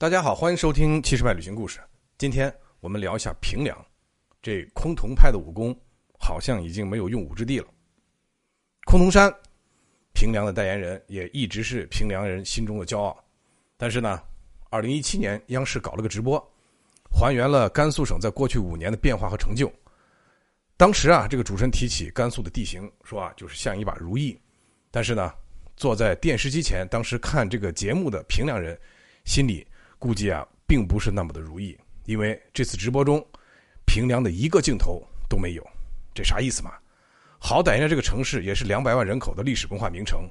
大家好，欢迎收听七十迈旅行故事。今天我们聊一下平凉，这崆峒派的武功好像已经没有用武之地了。崆峒山，平凉的代言人，也一直是平凉人心中的骄傲。但是呢，二零一七年央视搞了个直播，还原了甘肃省在过去五年的变化和成就。当时啊，这个主持人提起甘肃的地形，说啊，就是像一把如意。但是呢，坐在电视机前，当时看这个节目的平凉人，心里。估计啊，并不是那么的如意，因为这次直播中，平凉的一个镜头都没有，这啥意思嘛？好歹人家这个城市也是两百万人口的历史文化名城，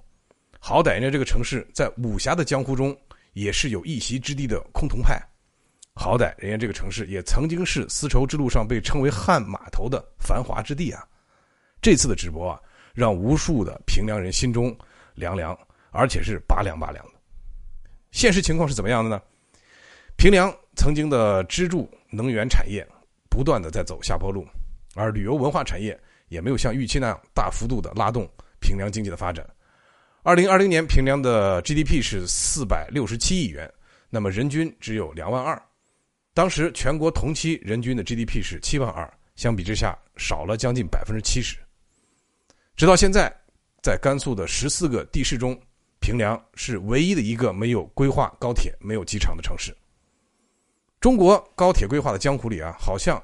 好歹人家这个城市在武侠的江湖中也是有一席之地的崆峒派，好歹人家这个城市也曾经是丝绸之路上被称为汉码头的繁华之地啊！这次的直播啊，让无数的平凉人心中凉凉，而且是拔凉拔凉的。现实情况是怎么样的呢？平凉曾经的支柱能源产业不断的在走下坡路，而旅游文化产业也没有像预期那样大幅度的拉动平凉经济的发展。二零二零年平凉的 GDP 是四百六十七亿元，那么人均只有两万二。当时全国同期人均的 GDP 是七万二，相比之下少了将近百分之七十。直到现在，在甘肃的十四个地市中，平凉是唯一的一个没有规划高铁、没有机场的城市。中国高铁规划的江湖里啊，好像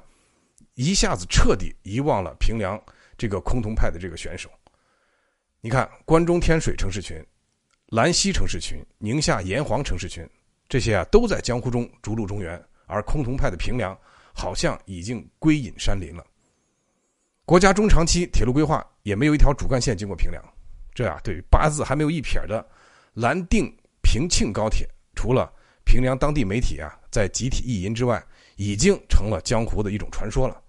一下子彻底遗忘了平凉这个崆峒派的这个选手。你看，关中天水城市群、兰溪城市群、宁夏炎黄城市群，这些啊都在江湖中逐鹿中原，而崆峒派的平凉好像已经归隐山林了。国家中长期铁路规划也没有一条主干线经过平凉，这啊对于八字还没有一撇的兰定平庆高铁，除了。平凉当地媒体啊，在集体意淫之外，已经成了江湖的一种传说了。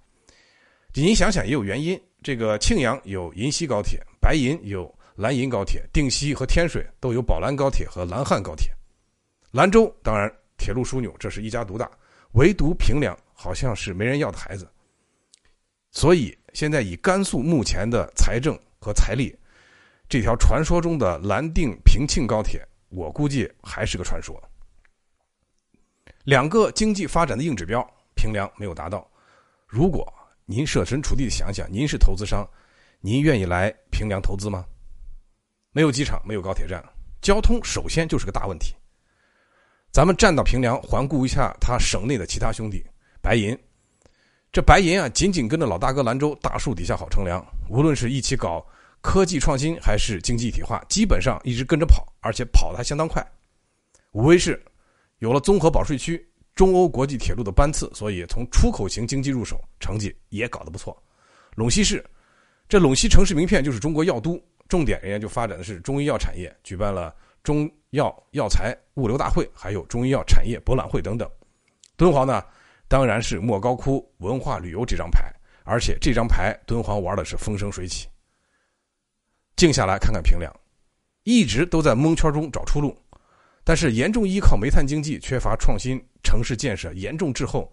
您想想也有原因，这个庆阳有银溪高铁，白银有蓝银高铁，定西和天水都有宝兰高铁和兰汉高铁。兰州当然铁路枢纽，这是一家独大，唯独平凉好像是没人要的孩子。所以现在以甘肃目前的财政和财力，这条传说中的兰定平庆高铁，我估计还是个传说。两个经济发展的硬指标，平凉没有达到。如果您设身处地的想想，您是投资商，您愿意来平凉投资吗？没有机场，没有高铁站，交通首先就是个大问题。咱们站到平凉，环顾一下他省内的其他兄弟，白银。这白银啊，紧紧跟着老大哥兰州大树底下好乘凉。无论是一起搞科技创新，还是经济一体化，基本上一直跟着跑，而且跑的还相当快。无非是。有了综合保税区、中欧国际铁路的班次，所以从出口型经济入手，成绩也搞得不错。陇西市，这陇西城市名片就是中国药都，重点人家就发展的是中医药产业，举办了中药药材物流大会，还有中医药产业博览会等等。敦煌呢，当然是莫高窟文化旅游这张牌，而且这张牌敦煌玩的是风生水起。静下来看看平凉，一直都在蒙圈中找出路。但是严重依靠煤炭经济，缺乏创新，城市建设严重滞后，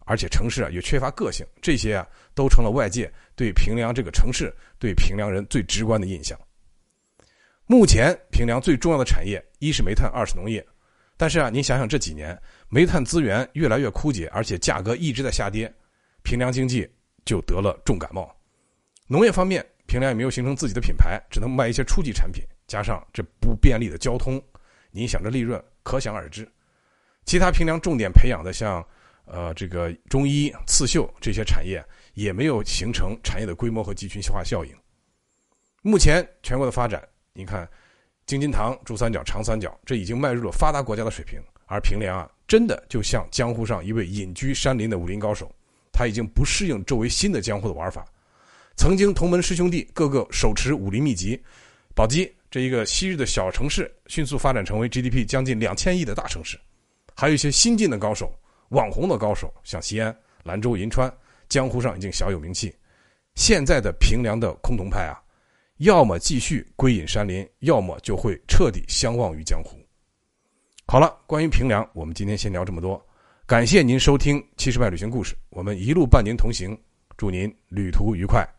而且城市啊也缺乏个性，这些啊都成了外界对平凉这个城市、对平凉人最直观的印象。目前平凉最重要的产业，一是煤炭，二是农业。但是啊，您想想这几年煤炭资源越来越枯竭，而且价格一直在下跌，平凉经济就得了重感冒。农业方面，平凉也没有形成自己的品牌，只能卖一些初级产品，加上这不便利的交通。你想着利润，可想而知。其他平凉重点培养的，像呃这个中医、刺绣这些产业，也没有形成产业的规模和集群化效应。目前全国的发展，你看，京津唐、珠三角、长三角，这已经迈入了发达国家的水平。而平凉啊，真的就像江湖上一位隐居山林的武林高手，他已经不适应周围新的江湖的玩法。曾经同门师兄弟个个手持武林秘籍，宝鸡。这一个昔日的小城市，迅速发展成为 GDP 将近两千亿的大城市，还有一些新晋的高手、网红的高手，像西安、兰州、银川，江湖上已经小有名气。现在的平凉的崆峒派啊，要么继续归隐山林，要么就会彻底相忘于江湖。好了，关于平凉，我们今天先聊这么多。感谢您收听七十迈旅行故事，我们一路伴您同行，祝您旅途愉快。